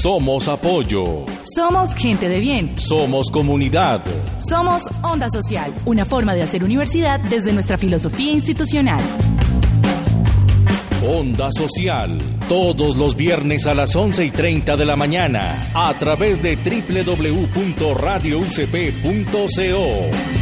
Somos apoyo. Somos gente de bien. Somos comunidad. Somos Onda Social, una forma de hacer universidad desde nuestra filosofía institucional. Onda Social, todos los viernes a las 11 y 30 de la mañana, a través de www.radioucp.co.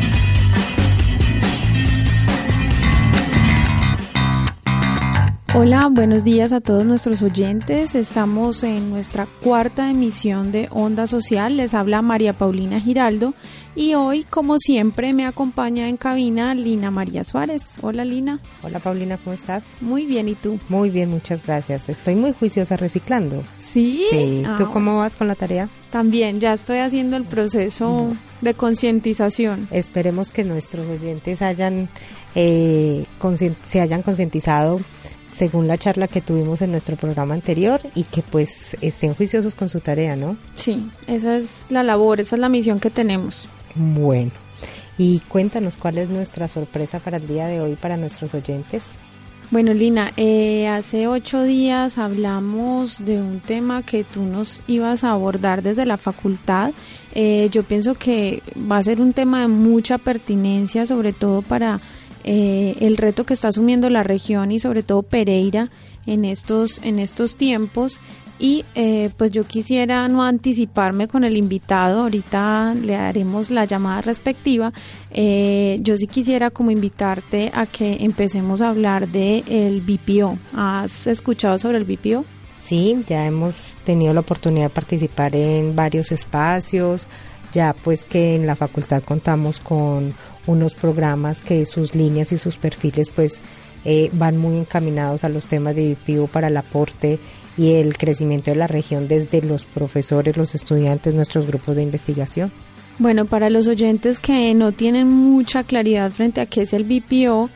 Hola, buenos días a todos nuestros oyentes. Estamos en nuestra cuarta emisión de Onda Social. Les habla María Paulina Giraldo y hoy, como siempre, me acompaña en cabina Lina María Suárez. Hola, Lina. Hola, Paulina, ¿cómo estás? Muy bien, ¿y tú? Muy bien, muchas gracias. Estoy muy juiciosa reciclando. ¿Sí? Sí. ¿Tú Ah, cómo vas con la tarea? También, ya estoy haciendo el proceso de concientización. Esperemos que nuestros oyentes hayan eh, se hayan concientizado según la charla que tuvimos en nuestro programa anterior y que pues estén juiciosos con su tarea, ¿no? Sí, esa es la labor, esa es la misión que tenemos. Bueno, y cuéntanos cuál es nuestra sorpresa para el día de hoy para nuestros oyentes. Bueno, Lina, eh, hace ocho días hablamos de un tema que tú nos ibas a abordar desde la facultad. Eh, yo pienso que va a ser un tema de mucha pertinencia, sobre todo para eh, el reto que está asumiendo la región y sobre todo Pereira en estos, en estos tiempos. Y eh, pues yo quisiera no anticiparme con el invitado, ahorita le haremos la llamada respectiva. Eh, yo sí quisiera como invitarte a que empecemos a hablar de el BPO. ¿Has escuchado sobre el BPO? Sí, ya hemos tenido la oportunidad de participar en varios espacios, ya pues que en la facultad contamos con unos programas que sus líneas y sus perfiles pues eh, van muy encaminados a los temas de BPO para el aporte y el crecimiento de la región desde los profesores, los estudiantes, nuestros grupos de investigación. Bueno, para los oyentes que no tienen mucha claridad frente a qué es el BPO,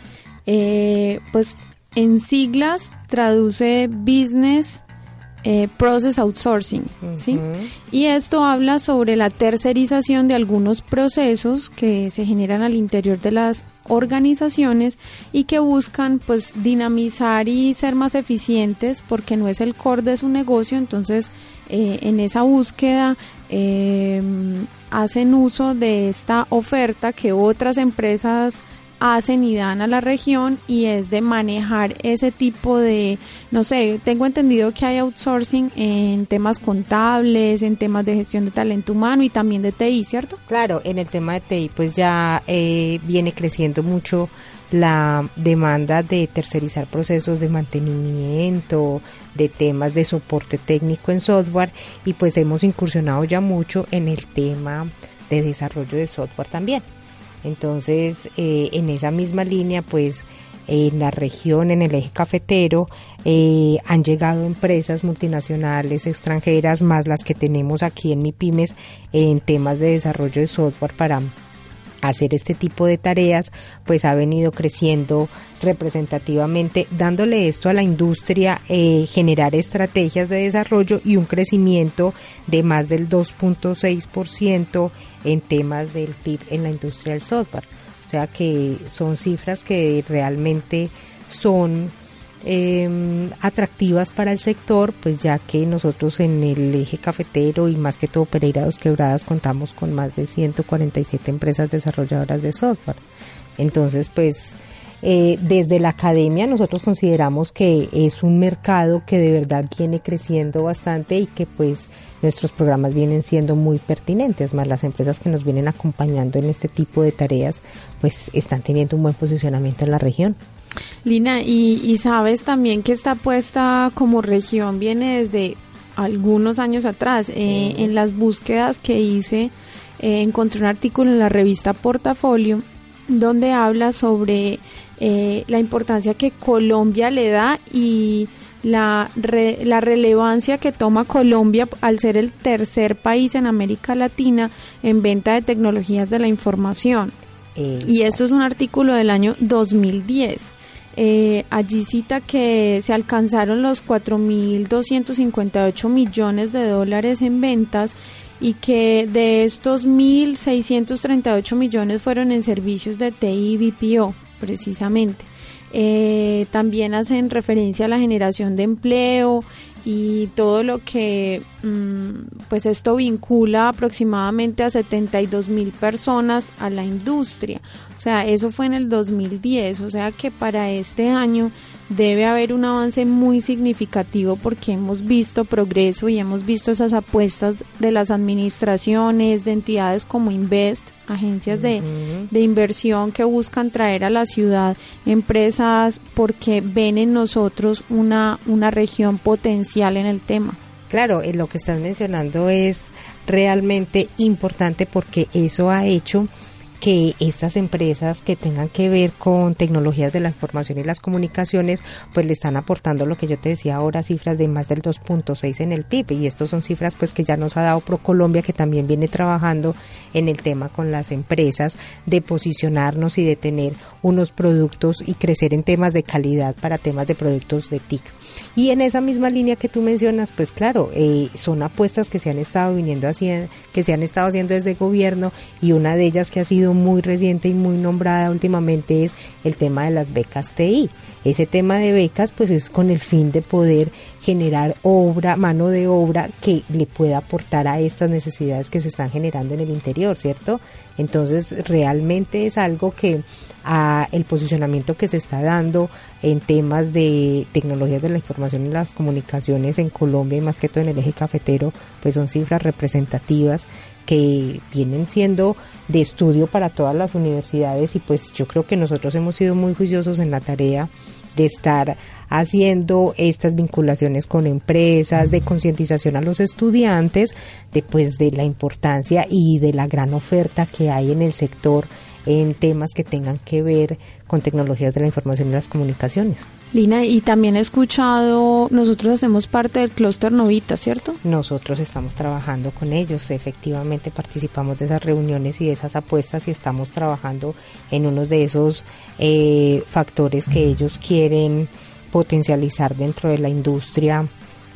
eh, pues en siglas traduce Business eh, Process Outsourcing, ¿sí? Y esto habla sobre la tercerización de algunos procesos que se generan al interior de las organizaciones y que buscan pues dinamizar y ser más eficientes porque no es el core de su negocio, entonces eh, en esa búsqueda eh, hacen uso de esta oferta que otras empresas hacen y dan a la región y es de manejar ese tipo de, no sé, tengo entendido que hay outsourcing en temas contables, en temas de gestión de talento humano y también de TI, ¿cierto? Claro, en el tema de TI pues ya eh, viene creciendo mucho la demanda de tercerizar procesos de mantenimiento, de temas de soporte técnico en software y pues hemos incursionado ya mucho en el tema de desarrollo de software también. Entonces, eh, en esa misma línea, pues en la región, en el eje cafetero, eh, han llegado empresas multinacionales extranjeras, más las que tenemos aquí en MIPIMES, en temas de desarrollo de software para hacer este tipo de tareas, pues ha venido creciendo representativamente, dándole esto a la industria, eh, generar estrategias de desarrollo y un crecimiento de más del 2.6% en temas del PIB en la industria del software. O sea que son cifras que realmente son eh, atractivas para el sector, pues ya que nosotros en el eje cafetero y más que todo Pereira Dos Quebradas contamos con más de 147 empresas desarrolladoras de software. Entonces, pues eh, desde la academia nosotros consideramos que es un mercado que de verdad viene creciendo bastante y que pues nuestros programas vienen siendo muy pertinentes, más las empresas que nos vienen acompañando en este tipo de tareas, pues están teniendo un buen posicionamiento en la región. Lina, y, y sabes también que esta apuesta como región viene desde algunos años atrás. Eh, En las búsquedas que hice, eh, encontré un artículo en la revista Portafolio donde habla sobre eh, la importancia que Colombia le da y la, re- la relevancia que toma Colombia al ser el tercer país en América Latina en venta de tecnologías de la información. Eh, Y esto es un artículo del año 2010. Eh, allí cita que se alcanzaron los 4.258 millones de dólares en ventas y que de estos 1.638 millones fueron en servicios de TI y BPO, precisamente. Eh, también hacen referencia a la generación de empleo y todo lo que mm, pues esto vincula aproximadamente a 72 mil personas a la industria. O sea, eso fue en el 2010, o sea que para este año debe haber un avance muy significativo porque hemos visto progreso y hemos visto esas apuestas de las administraciones, de entidades como Invest, agencias de, de inversión que buscan traer a la ciudad empresas porque ven en nosotros una, una región potencial en el tema. Claro, eh, lo que estás mencionando es realmente importante porque eso ha hecho que estas empresas que tengan que ver con tecnologías de la información y las comunicaciones, pues le están aportando lo que yo te decía ahora, cifras de más del 2.6 en el PIB y estos son cifras pues que ya nos ha dado ProColombia que también viene trabajando en el tema con las empresas de posicionarnos y de tener unos productos y crecer en temas de calidad para temas de productos de TIC. Y en esa misma línea que tú mencionas, pues claro, eh, son apuestas que se han estado viniendo haciendo, que se han estado haciendo desde el gobierno y una de ellas que ha sido muy reciente y muy nombrada últimamente es el tema de las becas TI. Ese tema de becas pues es con el fin de poder generar obra, mano de obra que le pueda aportar a estas necesidades que se están generando en el interior, ¿cierto? Entonces realmente es algo que el posicionamiento que se está dando en temas de tecnologías de la información y las comunicaciones en Colombia y más que todo en el eje cafetero, pues son cifras representativas que vienen siendo de estudio para todas las universidades y pues yo creo que nosotros hemos sido muy juiciosos en la tarea de estar haciendo estas vinculaciones con empresas, de concientización a los estudiantes, de pues de la importancia y de la gran oferta que hay en el sector en temas que tengan que ver con tecnologías de la información y las comunicaciones. Lina, y también he escuchado, nosotros hacemos parte del clúster Novita, ¿cierto? Nosotros estamos trabajando con ellos, efectivamente participamos de esas reuniones y de esas apuestas y estamos trabajando en uno de esos eh, factores que ellos quieren potencializar dentro de la industria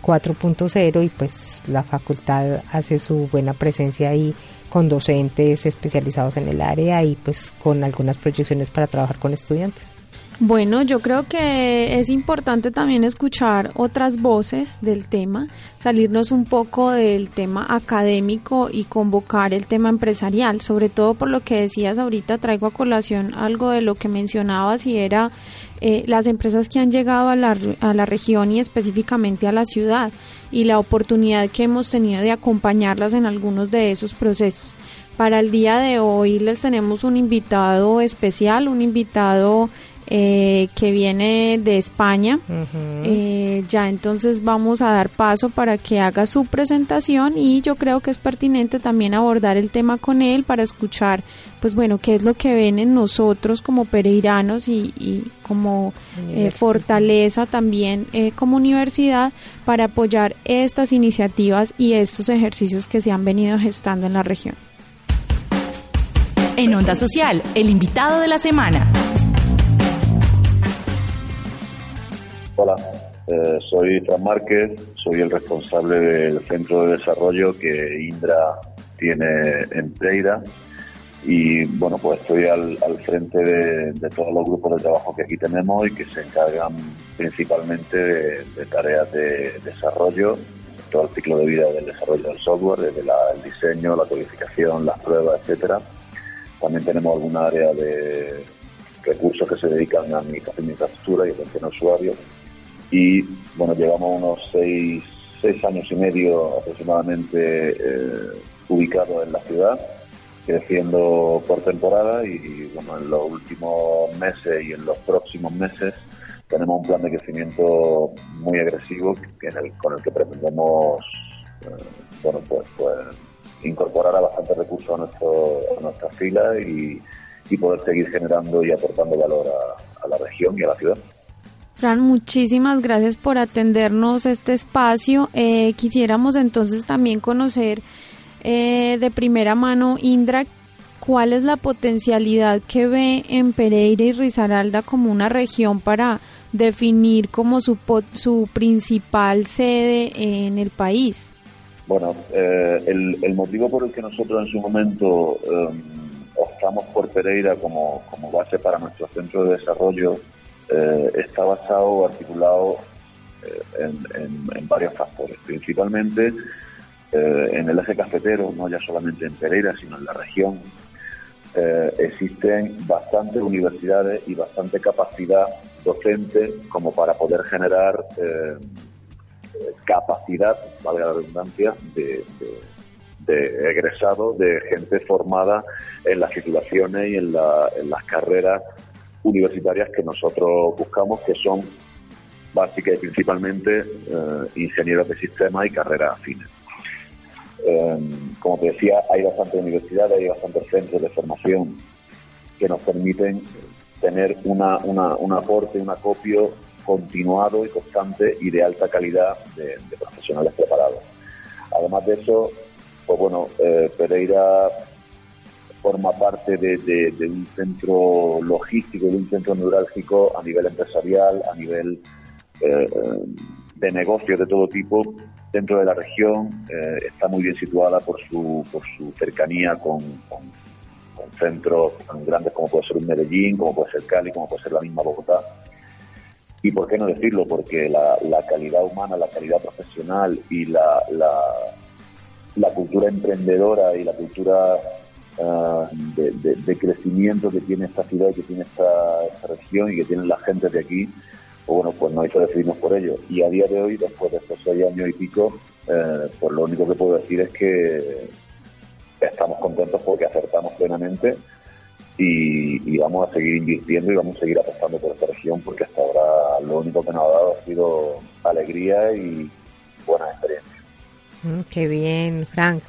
4.0 y pues la facultad hace su buena presencia ahí con docentes especializados en el área y pues con algunas proyecciones para trabajar con estudiantes. Bueno, yo creo que es importante también escuchar otras voces del tema, salirnos un poco del tema académico y convocar el tema empresarial, sobre todo por lo que decías ahorita, traigo a colación algo de lo que mencionabas y era eh, las empresas que han llegado a la, a la región y específicamente a la ciudad y la oportunidad que hemos tenido de acompañarlas en algunos de esos procesos. Para el día de hoy les tenemos un invitado especial, un invitado eh, que viene de España. Eh, ya entonces vamos a dar paso para que haga su presentación y yo creo que es pertinente también abordar el tema con él para escuchar, pues bueno, qué es lo que ven en nosotros como pereiranos y, como eh, fortaleza también como universidad para apoyar estas iniciativas y estos ejercicios que se han venido gestando en la región. En Onda Social, el invitado de la semana. Hola, eh, soy Fran Márquez, soy el responsable del centro de desarrollo que Indra tiene en Pereira. Y bueno, pues estoy al, frente de, todos los grupos de trabajo que aquí tenemos y que se encargan principalmente de, tareas de desarrollo, todo el ciclo de vida del desarrollo del software, desde el diseño, la codificación, las pruebas, etcétera. También tenemos alguna área de recursos que se dedican a administración de infraestructura y atención a usuarios y bueno, llevamos unos seis, seis años y medio aproximadamente eh, ubicados en la ciudad, creciendo por temporada y bueno, en los últimos meses y en los próximos meses tenemos un plan de crecimiento muy agresivo con el que pretendemos eh, bueno, pues, pues incorporar a bastantes recursos a, nuestro, a nuestra fila y, poder seguir generando y aportando valor a la región y a la ciudad. Fran, muchísimas gracias por atendernos este espacio. Eh, quisiéramos entonces también conocer eh, de primera mano, Indra, cuál es la potencialidad que ve en Pereira y Risaralda como una región para definir como su, su principal sede en el país. Bueno, eh, el, motivo por el que nosotros en su momento optamos por Pereira como, como base para nuestro centro de desarrollo eh, está basado articulado eh, en, varios factores, principalmente eh, en el eje cafetero, no ya solamente en Pereira, sino en la región. existen bastantes universidades y bastante capacidad docente como para poder generar capacidad, valga la redundancia, de, de, egresados, de gente formada en las titulaciones y en, en las carreras universitarias que nosotros buscamos, que son básicas y principalmente eh, ingenieros de sistemas y carreras afines. Eh, como te decía, hay bastantes universidades, hay bastantes centros de formación que nos permiten tener una, un aporte, un acopio continuado y constante y de alta calidad de, profesionales preparados. Además de eso, pues bueno, eh, Pereira forma parte de, un centro logístico, de un centro neurálgico a nivel empresarial, a nivel eh, de negocios de todo tipo dentro de la región. Eh, está muy bien situada por su, por su cercanía con, centros tan grandes como puede ser un Medellín, como puede ser Cali, como puede ser la misma Bogotá. Y por qué no decirlo, porque la, calidad humana, la calidad profesional y la, la cultura emprendedora y la cultura Ah, de, crecimiento que tiene esta ciudad y que tiene esta, región y que tienen la gente de aquí, pues bueno, pues no hay que decidirnos por ello. Y a día de hoy, después de estos seis años y pico, eh, pues lo único que puedo decir es que estamos contentos porque acertamos plenamente y, vamos a seguir invirtiendo y vamos a seguir apostando por esta región porque hasta ahora lo único que nos ha dado ha sido alegría y buena experiencia. Mm, qué bien, Frank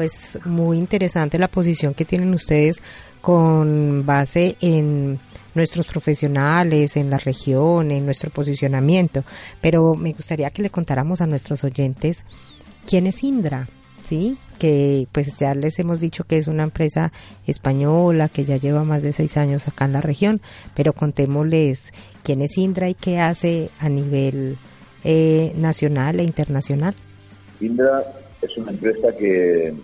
pues muy interesante la posición que tienen ustedes con base en nuestros profesionales, en la región, en nuestro posicionamiento. Pero me gustaría que le contáramos a nuestros oyentes quién es Indra, ¿sí? Que pues ya les hemos dicho que es una empresa española que ya lleva más de seis años acá en la región, pero contémosles quién es Indra y qué hace a nivel eh, nacional e internacional. Indra es una empresa que,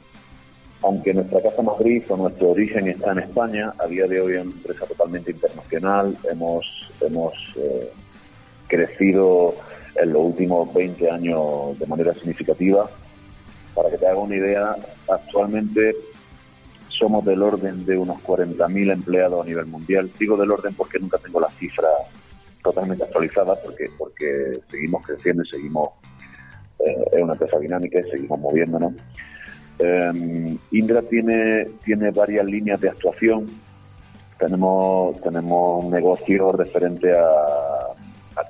aunque nuestra casa matriz o nuestro origen está en España, a día de hoy es una empresa totalmente internacional. Hemos, hemos eh, crecido en los últimos 20 años de manera significativa. Para que te haga una idea, actualmente somos del orden de unos 40.000 empleados a nivel mundial. Digo del orden porque nunca tengo las cifras totalmente actualizadas, porque, porque seguimos creciendo y seguimos eh, es una empresa dinámica y seguimos moviéndonos. Eh, Indra tiene, tiene varias líneas de actuación. Tenemos, tenemos un negocio referente a,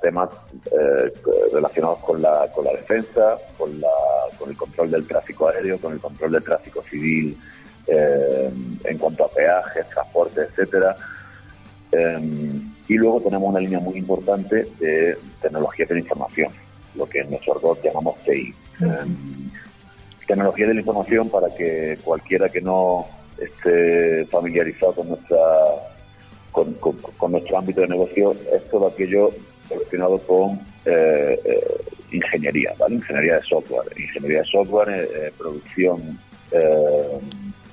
temas eh, relacionados con la, con la defensa, con, la, con el control del tráfico aéreo, con el control del tráfico civil en cuanto a peajes, transporte, etcétera. y luego tenemos una línea muy importante de tecnología de la información lo que en nuestro argot llamamos TI. Em, tecnología de la información para que cualquiera que no esté familiarizado con nuestra con, nuestro ámbito de negocio es todo aquello relacionado con eh, eh, ingeniería, ¿vale? Ingeniería de software, ingeniería de software, eh, producción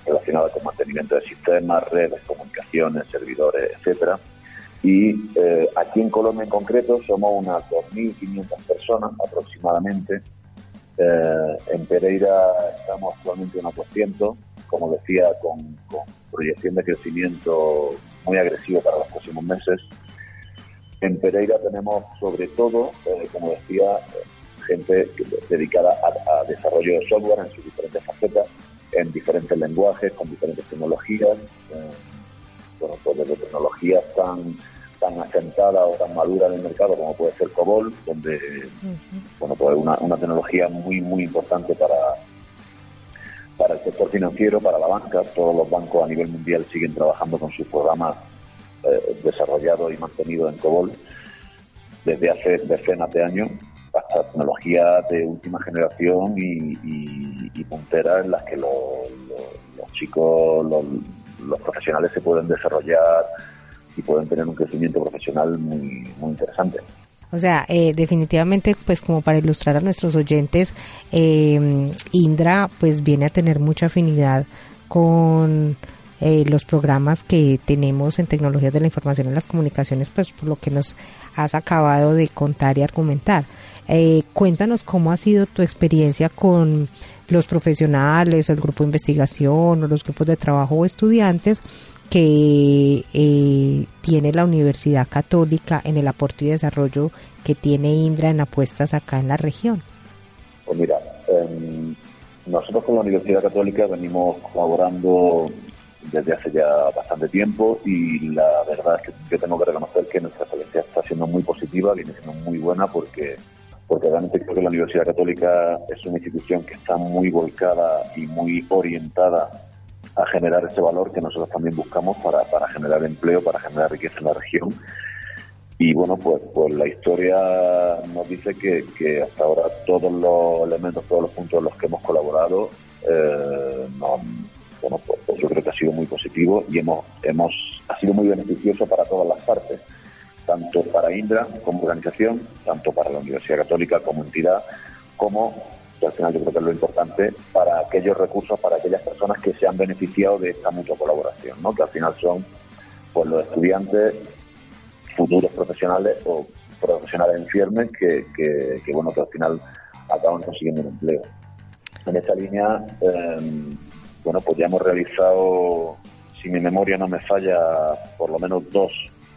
relacionada con mantenimiento de sistemas, redes, comunicaciones, servidores, etcétera y eh, aquí en Colombia en concreto somos unas 2.500 personas aproximadamente. Eh, en Pereira estamos actualmente unos 200, como decía, con, proyección de crecimiento muy agresivo para los próximos meses. En Pereira tenemos sobre todo, eh, como decía, gente dedicada a, desarrollo de software en sus diferentes facetas, en diferentes lenguajes, con diferentes tecnologías. Bueno, pues desde tecnologías tan tan asentada o tan madura en el mercado como puede ser COBOL, donde bueno pues una, una tecnología muy muy importante para para el sector financiero, para la banca. Todos los bancos a nivel mundial siguen trabajando con sus programas eh, desarrollados y mantenidos en COBOL desde hace decenas de años hasta tecnologías de última generación y, y, punteras en las que los, los chicos, los, los profesionales se pueden desarrollar y pueden tener un crecimiento profesional muy, muy interesante. O sea, eh, definitivamente, pues como para ilustrar a nuestros oyentes, eh, Indra pues viene a tener mucha afinidad con eh, los programas que tenemos en tecnologías de la información y las comunicaciones, pues por lo que nos has acabado de contar y argumentar. Eh, cuéntanos cómo ha sido tu experiencia con los profesionales, o el grupo de investigación o los grupos de trabajo o estudiantes que eh, tiene la Universidad Católica en el aporte y desarrollo que tiene Indra en apuestas acá en la región. Pues mira, em, nosotros con la Universidad Católica venimos colaborando desde hace ya bastante tiempo y la verdad es que yo tengo que reconocer que nuestra experiencia está siendo muy positiva, viene siendo muy buena porque porque realmente creo que la Universidad Católica es una institución que está muy volcada y muy orientada a generar ese valor que nosotros también buscamos para, para generar empleo, para generar riqueza en la región. Y bueno, pues, pues la historia nos dice que, que hasta ahora todos los elementos, todos los puntos en los que hemos colaborado, eh, bueno, pues, pues, yo creo que ha sido muy positivo y hemos, hemos, ha sido muy beneficioso para todas las partes, tanto para Indra como organización, tanto para la Universidad Católica como entidad, como al final yo creo que es lo importante para aquellos recursos, para aquellas personas que se han beneficiado de esta mutua colaboración, ¿no? que al final son pues los estudiantes, futuros profesionales o profesionales en que, que, bueno que al final acaban consiguiendo un empleo. En esa línea, em, bueno, pues ya hemos realizado, si mi memoria no me falla, por lo menos dos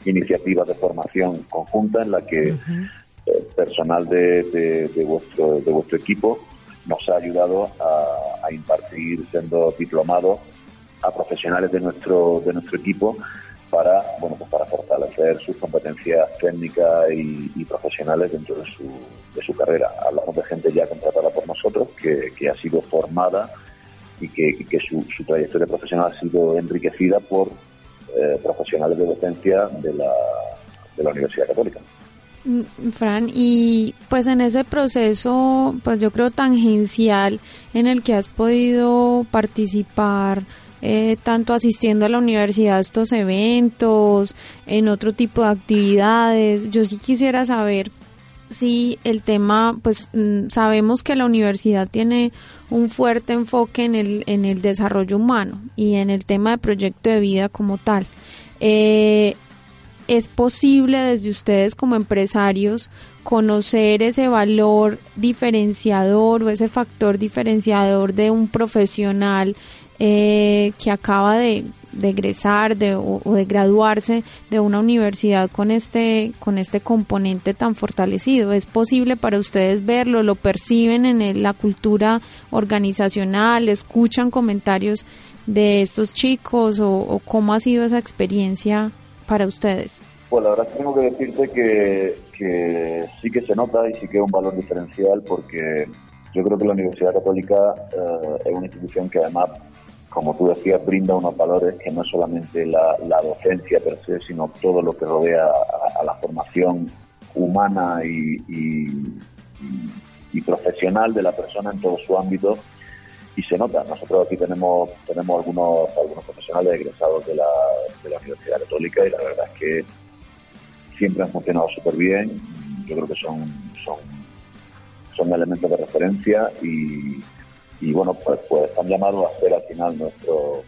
iniciativas de formación conjunta en la que personal de, de, vuestro, de vuestro equipo nos ha ayudado a, impartir siendo diplomados a profesionales de nuestro de nuestro equipo para bueno pues para fortalecer sus competencias técnicas y, profesionales dentro de su, de su carrera. Hablamos de gente ya contratada por nosotros que, que ha sido formada y que, que su, trayectoria profesional ha sido enriquecida por eh, profesionales de docencia de la, de la Universidad Católica. Mm, Fran, y pues en ese proceso, pues yo creo tangencial en el que has podido participar, eh, tanto asistiendo a la universidad a estos eventos, en otro tipo de actividades, yo sí quisiera saber si el tema, pues mm, sabemos que la universidad tiene un fuerte enfoque en el, en el desarrollo humano y en el tema de proyecto de vida como tal. Eh, ¿Es posible desde ustedes como empresarios conocer ese valor diferenciador o ese factor diferenciador de un profesional eh, que acaba de, egresar de, o, de graduarse de una universidad con este, con este componente tan fortalecido? ¿Es posible para ustedes verlo? ¿Lo perciben en la cultura organizacional? ¿Escuchan comentarios de estos chicos o, o cómo ha sido esa experiencia para ustedes? Pues la verdad tengo que decirte que, sí que se nota y sí que es un valor diferencial porque yo creo que la Universidad Católica eh, es una institución que además, como tú decías, brinda unos valores que no es solamente la, docencia per se, sino todo lo que rodea a, la formación humana y, profesional de la persona en todo su ámbito y se nota. Nosotros aquí tenemos tenemos algunos algunos profesionales egresados de la, de la Universidad Católica y la verdad es que siempre han funcionado súper bien. Yo creo que son, son, son elementos de referencia y, y bueno, pues, pues están llamados a ser al final nuestros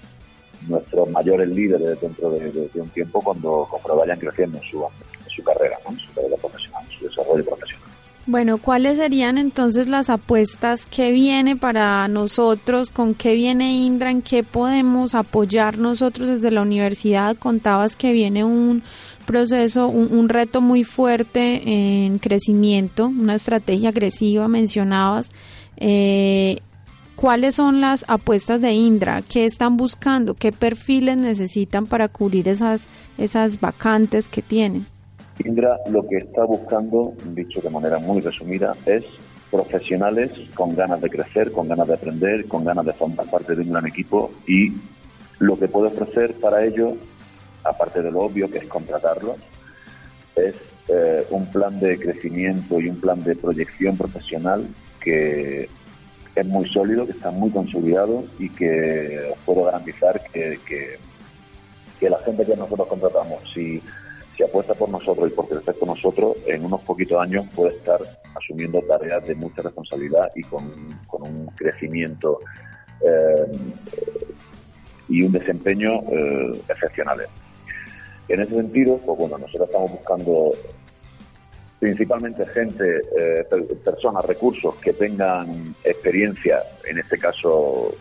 nuestros mayores líderes dentro de, un tiempo cuando, cuando vayan creciendo en su, en su carrera, en su carrera profesional, en su desarrollo profesional. Bueno, ¿cuáles serían entonces las apuestas? ¿Qué viene para nosotros? ¿Con qué viene Indra? ¿En qué podemos apoyar nosotros desde la universidad? Contabas que viene un proceso, un, reto muy fuerte en crecimiento, una estrategia agresiva, mencionabas. Eh, ¿Cuáles son las apuestas de Indra? ¿Qué están buscando? ¿Qué perfiles necesitan para cubrir esas, esas vacantes que tienen? Indra lo que está buscando, dicho de manera muy resumida, es profesionales con ganas de crecer, con ganas de aprender, con ganas de formar parte de un gran equipo y lo que puede ofrecer para ello, aparte de lo obvio que es contratarlos, es eh, un plan de crecimiento y un plan de proyección profesional que es muy sólido, que está muy consolidado y que puedo garantizar que, que, la gente que nosotros contratamos, si si apuesta por nosotros y por crecer con nosotros, en unos poquitos años puede estar asumiendo tareas de mucha responsabilidad y con, un crecimiento eh, y un desempeño eh, excepcionales. En ese sentido, pues bueno, nosotros estamos buscando principalmente gente, eh, personas, recursos que tengan experiencia, en este caso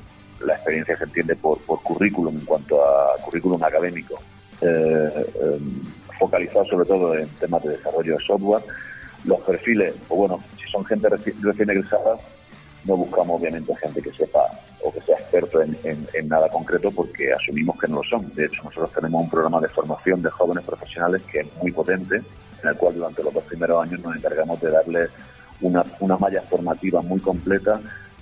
la experiencia se entiende por, por currículum en cuanto a currículum académico, eh, em, focalizado sobre todo en temas de desarrollo de software. Los perfiles, o bueno, si son gente recién egresada, no buscamos obviamente gente que sepa o que sea experto en, en, nada concreto porque asumimos que no lo son. De hecho, nosotros tenemos un programa de formación de jóvenes profesionales que es muy potente, en el cual durante los dos primeros años nos encargamos de darles una, una malla formativa muy completa,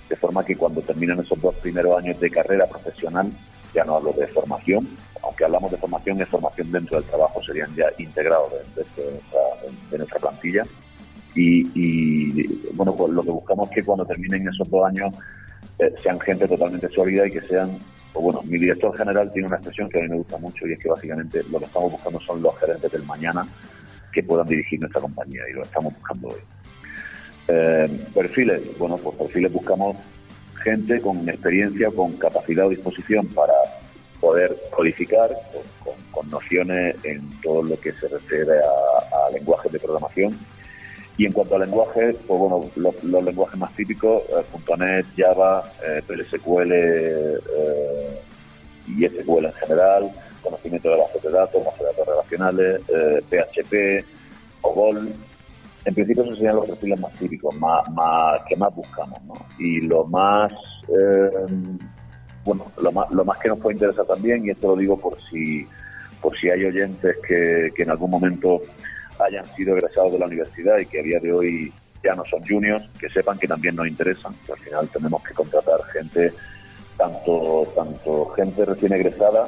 de forma que cuando terminan esos dos primeros años de carrera profesional, ya no hablo de formación, aunque hablamos de formación, es formación dentro del trabajo, serían ya integrados dentro de, de nuestra plantilla. Y, bueno, pues lo que buscamos es que cuando terminen esos dos años eh, sean gente totalmente sólida y que sean, pues bueno, mi director general tiene una expresión que a mí me gusta mucho y es que básicamente lo que estamos buscando son los gerentes del mañana que puedan dirigir nuestra compañía y lo estamos buscando hoy. Eh, perfiles, bueno, pues perfiles buscamos gente con experiencia, con capacidad o disposición para poder codificar, con, nociones en todo lo que se refiere a, lenguajes de programación y en cuanto a lenguaje, pues bueno, los, lenguajes más típicos, eh, .NET, Java, eh, PLSQL eh, y SQL en general, conocimiento de bases de datos, bases de datos relacionales, PHP, COBOL. En principio esos serían los perfiles más típicos, más, que más buscamos, ¿no? Y lo más, bueno, lo más, lo más que nos puede interesar también, y esto lo digo por si, por si hay oyentes que, que en algún momento hayan sido egresados de la universidad y que a día de hoy ya no son juniors, que sepan que también nos interesan, que al final tenemos que contratar gente, tanto, tanto gente recién egresada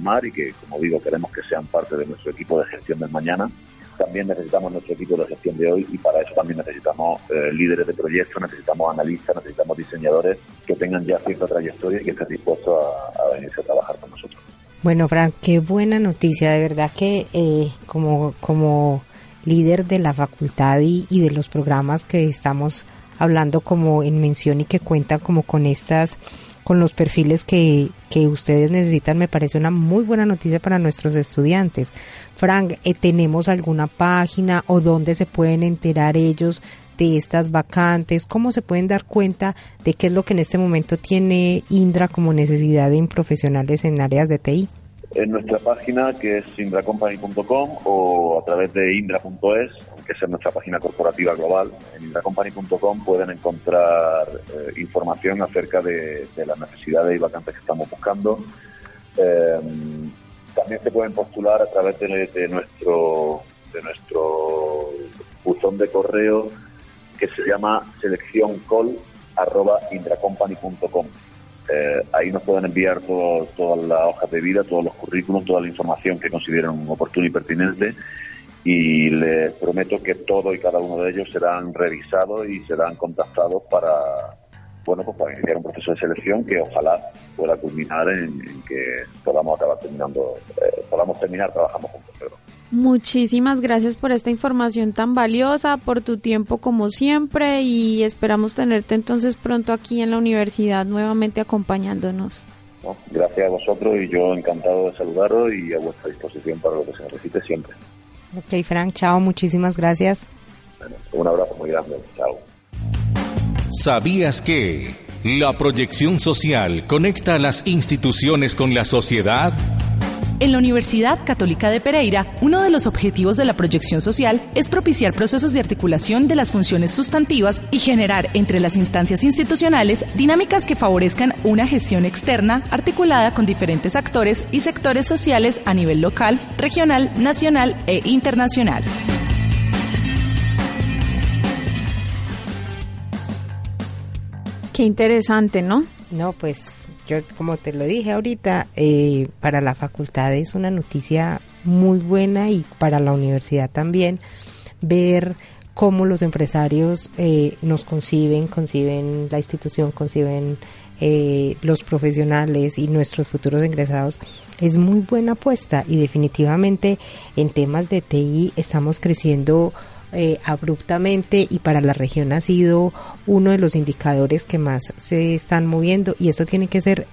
formar y que, como digo, queremos que sean parte de nuestro equipo de gestión del mañana. También necesitamos nuestro equipo de gestión de hoy y para eso también necesitamos eh, líderes de proyectos, necesitamos analistas, necesitamos diseñadores que tengan ya cierta trayectoria y que estén dispuestos a, a venirse a trabajar con nosotros. Bueno, Frank, qué buena noticia. De verdad que eh, como, como líder de la facultad y, de los programas que estamos hablando como en mención y que cuentan como con estas con los perfiles que, que ustedes necesitan, me parece una muy buena noticia para nuestros estudiantes. Frank, eh, ¿tenemos alguna página o dónde se pueden enterar ellos de estas vacantes? ¿Cómo se pueden dar cuenta de qué es lo que en este momento tiene Indra como necesidad de profesionales en áreas de TI? En nuestra página que es indracompany.com o a través de indra.es, que es nuestra página corporativa global. En indracompany.com pueden encontrar eh, información acerca de, las necesidades y vacantes que estamos buscando. Eh, también se pueden postular a través de, nuestro de nuestro buzón de correo que se llama seleccioncall.indracompany.com. Eh, ahí nos pueden enviar todas las hojas de vida, todos los currículos, toda la información que consideren oportuna y pertinente. Y les prometo que todo y cada uno de ellos serán revisados y serán contactados para bueno pues para iniciar un proceso de selección que ojalá pueda culminar en, que podamos acabar terminando eh, podamos terminar trabajando juntos Muchísimas gracias por esta información tan valiosa, por tu tiempo como siempre y esperamos tenerte entonces pronto aquí en la universidad nuevamente acompañándonos. gracias a vosotros y yo encantado de saludaros y a vuestra disposición para lo que se necesite siempre. Ok, Frank, chao, muchísimas gracias. un abrazo muy grande, chao. ¿Sabías que la proyección social conecta a las instituciones con la sociedad? En la Universidad Católica de Pereira, uno de los objetivos de la proyección social es propiciar procesos de articulación de las funciones sustantivas y generar entre las instancias institucionales dinámicas que favorezcan una gestión externa articulada con diferentes actores y sectores sociales a nivel local, regional, nacional e internacional. Qué interesante, ¿no? No, pues yo como te lo dije ahorita, eh, para la facultad es una noticia muy buena y para la universidad también ver cómo los empresarios eh, nos conciben, conciben la institución, conciben eh, los profesionales y nuestros futuros ingresados. Es muy buena apuesta y definitivamente en temas de TI estamos creciendo eh, abruptamente y para la región ha sido uno de los indicadores que más se están moviendo y esto tiene que ser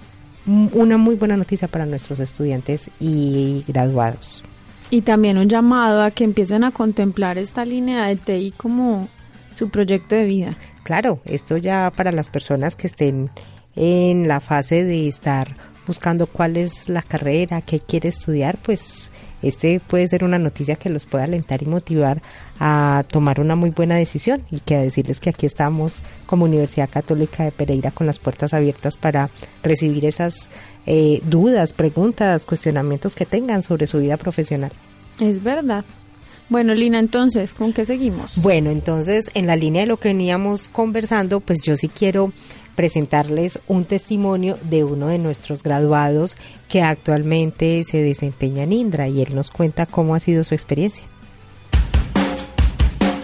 una muy buena noticia para nuestros estudiantes y graduados. Y también un llamado a que empiecen a contemplar esta línea de TI como su proyecto de vida. Claro, esto ya para las personas que estén en la fase de estar buscando cuál es la carrera, qué quiere estudiar, pues este puede ser una noticia que los pueda alentar y motivar a tomar una muy buena decisión y que decirles que aquí estamos como Universidad Católica de Pereira con las puertas abiertas para recibir esas eh, dudas, preguntas, cuestionamientos que tengan sobre su vida profesional. Es verdad. Bueno, Lina, entonces, ¿con qué seguimos? Bueno, entonces, en la línea de lo que veníamos conversando, pues yo sí quiero presentarles un testimonio de uno de nuestros graduados que actualmente se desempeña en Indra y él nos cuenta cómo ha sido su experiencia.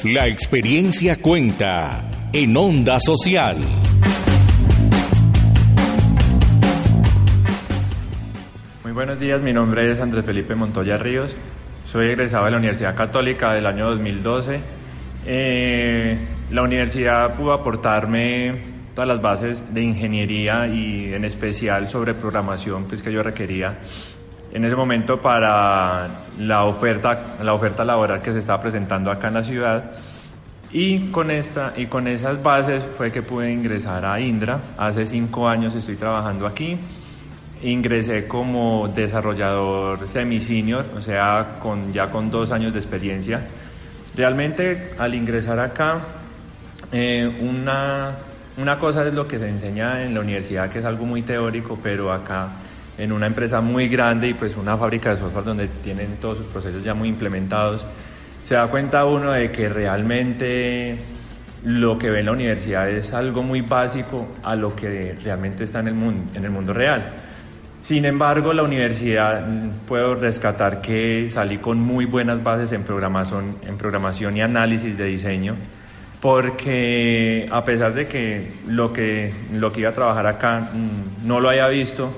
La experiencia cuenta en Onda Social. Muy buenos días, mi nombre es Andrés Felipe Montoya Ríos, soy egresado de la Universidad Católica del año 2012. Eh, la universidad pudo aportarme todas las bases de ingeniería y en especial sobre programación pues, que yo requería en ese momento para la oferta, la oferta laboral que se estaba presentando acá en la ciudad. Y con, esta, y con esas bases fue que pude ingresar a Indra. Hace cinco años estoy trabajando aquí. Ingresé como desarrollador semi-senior, o sea, con, ya con dos años de experiencia. Realmente al ingresar acá, eh, una una cosa es lo que se enseña en la universidad, que es algo muy teórico, pero acá en una empresa muy grande y pues una fábrica de software donde tienen todos sus procesos ya muy implementados, se da cuenta uno de que realmente lo que ve en la universidad es algo muy básico a lo que realmente está en el mundo, en el mundo real. Sin embargo, la universidad mm, puedo rescatar que salí con muy buenas bases en programación, en programación y análisis de diseño porque a pesar de que lo que, lo que iba a trabajar acá mm, no lo haya visto,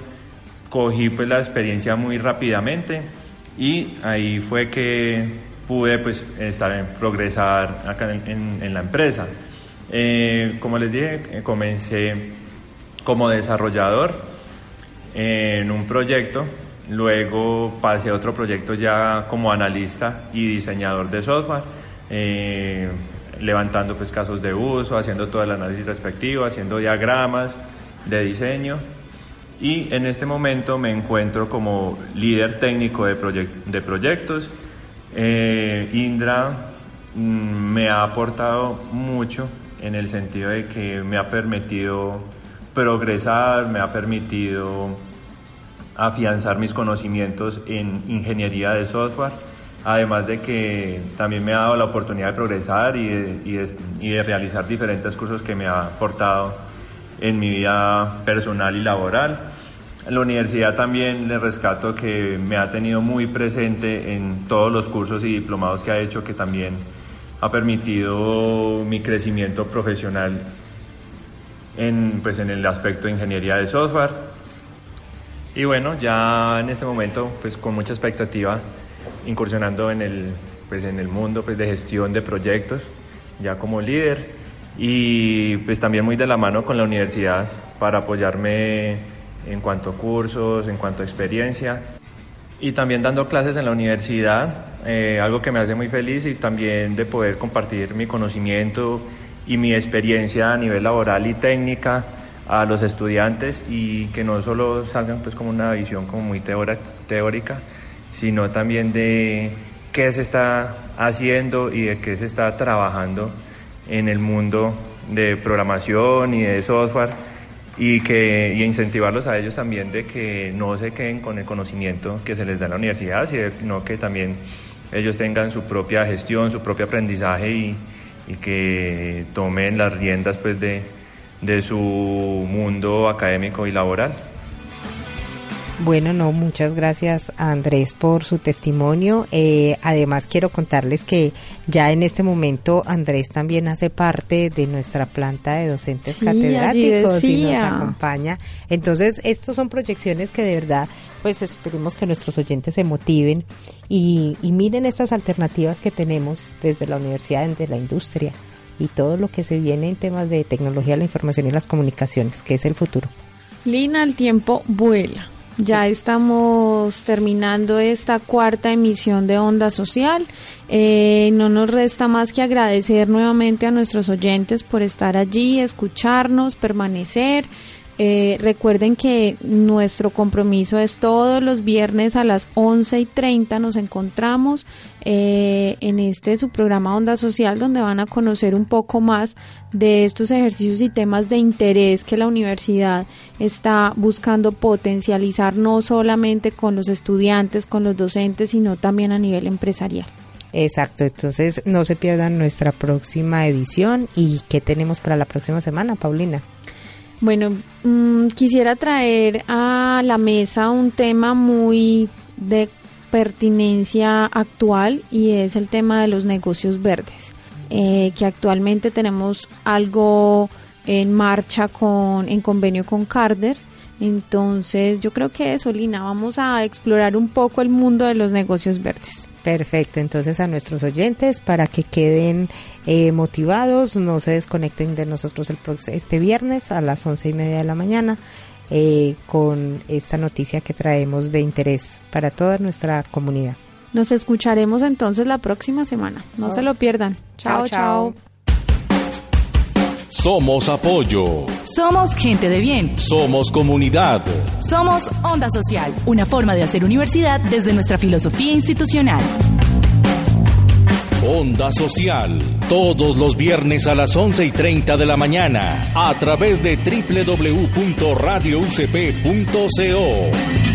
cogí pues la experiencia muy rápidamente y ahí fue que pude pues estar en progresar acá en, la empresa. Eh, como les dije, eh, comencé como desarrollador en un proyecto, luego pasé a otro proyecto ya como analista y diseñador de software. Eh, levantando pues casos de uso, haciendo todo el análisis respectivo, haciendo diagramas de diseño y en este momento me encuentro como líder técnico de, de proyectos. Eh, Indra mm, me ha aportado mucho en el sentido de que me ha permitido progresar, me ha permitido afianzar mis conocimientos en ingeniería de software además de que también me ha dado la oportunidad de progresar y de, realizar diferentes cursos que me ha aportado en mi vida personal y laboral. La universidad también le rescato que me ha tenido muy presente en todos los cursos y diplomados que ha hecho, que también ha permitido mi crecimiento profesional en, pues, en el aspecto de ingeniería de software. Y bueno, ya en este momento, pues con mucha expectativa incursionando en el, pues, en el mundo pues, de gestión de proyectos, ya como líder, y pues también muy de la mano con la universidad para apoyarme en cuanto a cursos, en cuanto a experiencia, y también dando clases en la universidad, eh, algo que me hace muy feliz y también de poder compartir mi conocimiento y mi experiencia a nivel laboral y técnica a los estudiantes y que no solo salgan pues como una visión como muy teórica, sino también de qué se está haciendo y de qué se está trabajando en el mundo de programación y de software y que y incentivarlos a ellos también de que no se queden con el conocimiento que se les da en la universidad, sino que también ellos tengan su propia gestión, su propio aprendizaje y, y que tomen las riendas pues de, de su mundo académico y laboral. Bueno, no, muchas gracias a Andrés por su testimonio. Eh, además, quiero contarles que ya en este momento Andrés también hace parte de nuestra planta de docentes catedráticos y nos acompaña. Entonces, estos son proyecciones que de verdad, pues esperemos que nuestros oyentes se motiven y, y miren estas alternativas que tenemos desde la universidad, desde la industria y todo lo que se viene en temas de tecnología, la información y las comunicaciones, que es el futuro. Lina, el tiempo vuela. Ya estamos terminando esta cuarta emisión de Onda Social. Eh, no nos resta más que agradecer nuevamente a nuestros oyentes por estar allí, escucharnos, permanecer. Eh, recuerden que nuestro compromiso es todos los viernes a las 11 y 30 nos encontramos eh, en este su programa Onda Social donde van a conocer un poco más de estos ejercicios y temas de interés que la universidad está buscando potencializar no solamente con los estudiantes, con los docentes, sino también a nivel empresarial. Exacto, entonces no se pierdan nuestra próxima edición y qué tenemos para la próxima semana, Paulina. Bueno, mm, quisiera traer a la mesa un tema muy de pertinencia actual y es el tema de los negocios verdes, eh, que actualmente tenemos algo en marcha con en convenio con Carder. Entonces, yo creo que eso, Lina, vamos a explorar un poco el mundo de los negocios verdes. Perfecto, entonces a nuestros oyentes para que queden eh, motivados, no se desconecten de nosotros el este viernes a las once y media de la mañana eh, con esta noticia que traemos de interés para toda nuestra comunidad. Nos escucharemos entonces la próxima semana, no se lo pierdan. chao. chao. Somos apoyo. Somos gente de bien. Somos comunidad. Somos Onda Social, una forma de hacer universidad desde nuestra filosofía institucional. Onda Social, todos los viernes a las 11 y 30 de la mañana, a través de www.radioucp.co.